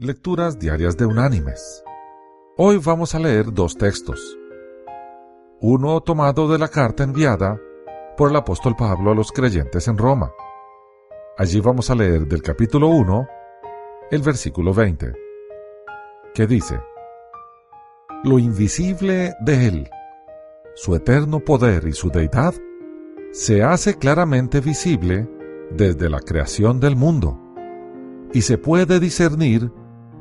Lecturas Diarias de Unánimes. Hoy vamos a leer dos textos. Uno tomado de la carta enviada por el apóstol Pablo a los creyentes en Roma. Allí vamos a leer del capítulo 1, el versículo 20, que dice, Lo invisible de Él, su eterno poder y su deidad, se hace claramente visible desde la creación del mundo y se puede discernir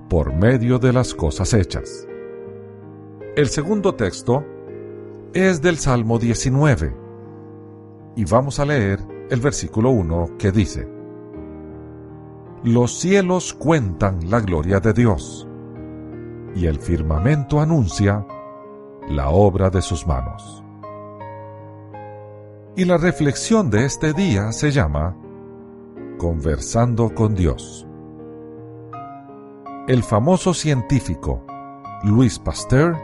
por medio de las cosas hechas. El segundo texto es del Salmo 19 y vamos a leer el versículo 1 que dice, Los cielos cuentan la gloria de Dios y el firmamento anuncia la obra de sus manos. Y la reflexión de este día se llama Conversando con Dios. El famoso científico Louis Pasteur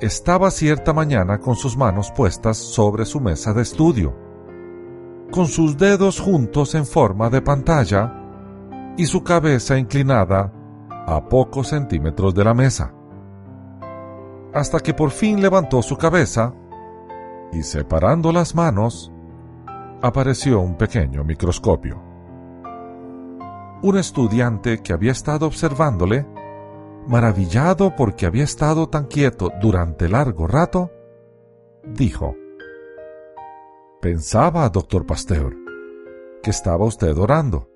estaba cierta mañana con sus manos puestas sobre su mesa de estudio, con sus dedos juntos en forma de pantalla y su cabeza inclinada a pocos centímetros de la mesa, hasta que por fin levantó su cabeza y separando las manos, apareció un pequeño microscopio un estudiante que había estado observándole, maravillado porque había estado tan quieto durante largo rato, dijo, Pensaba, doctor Pasteur, que estaba usted orando.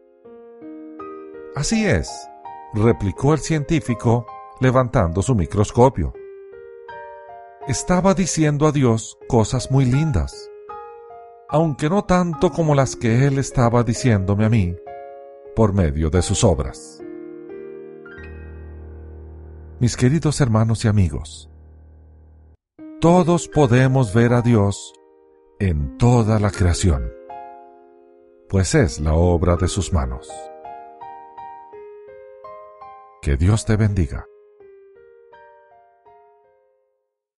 Así es, replicó el científico levantando su microscopio. Estaba diciendo a Dios cosas muy lindas, aunque no tanto como las que Él estaba diciéndome a mí por medio de sus obras. Mis queridos hermanos y amigos, todos podemos ver a Dios en toda la creación, pues es la obra de sus manos. Que Dios te bendiga.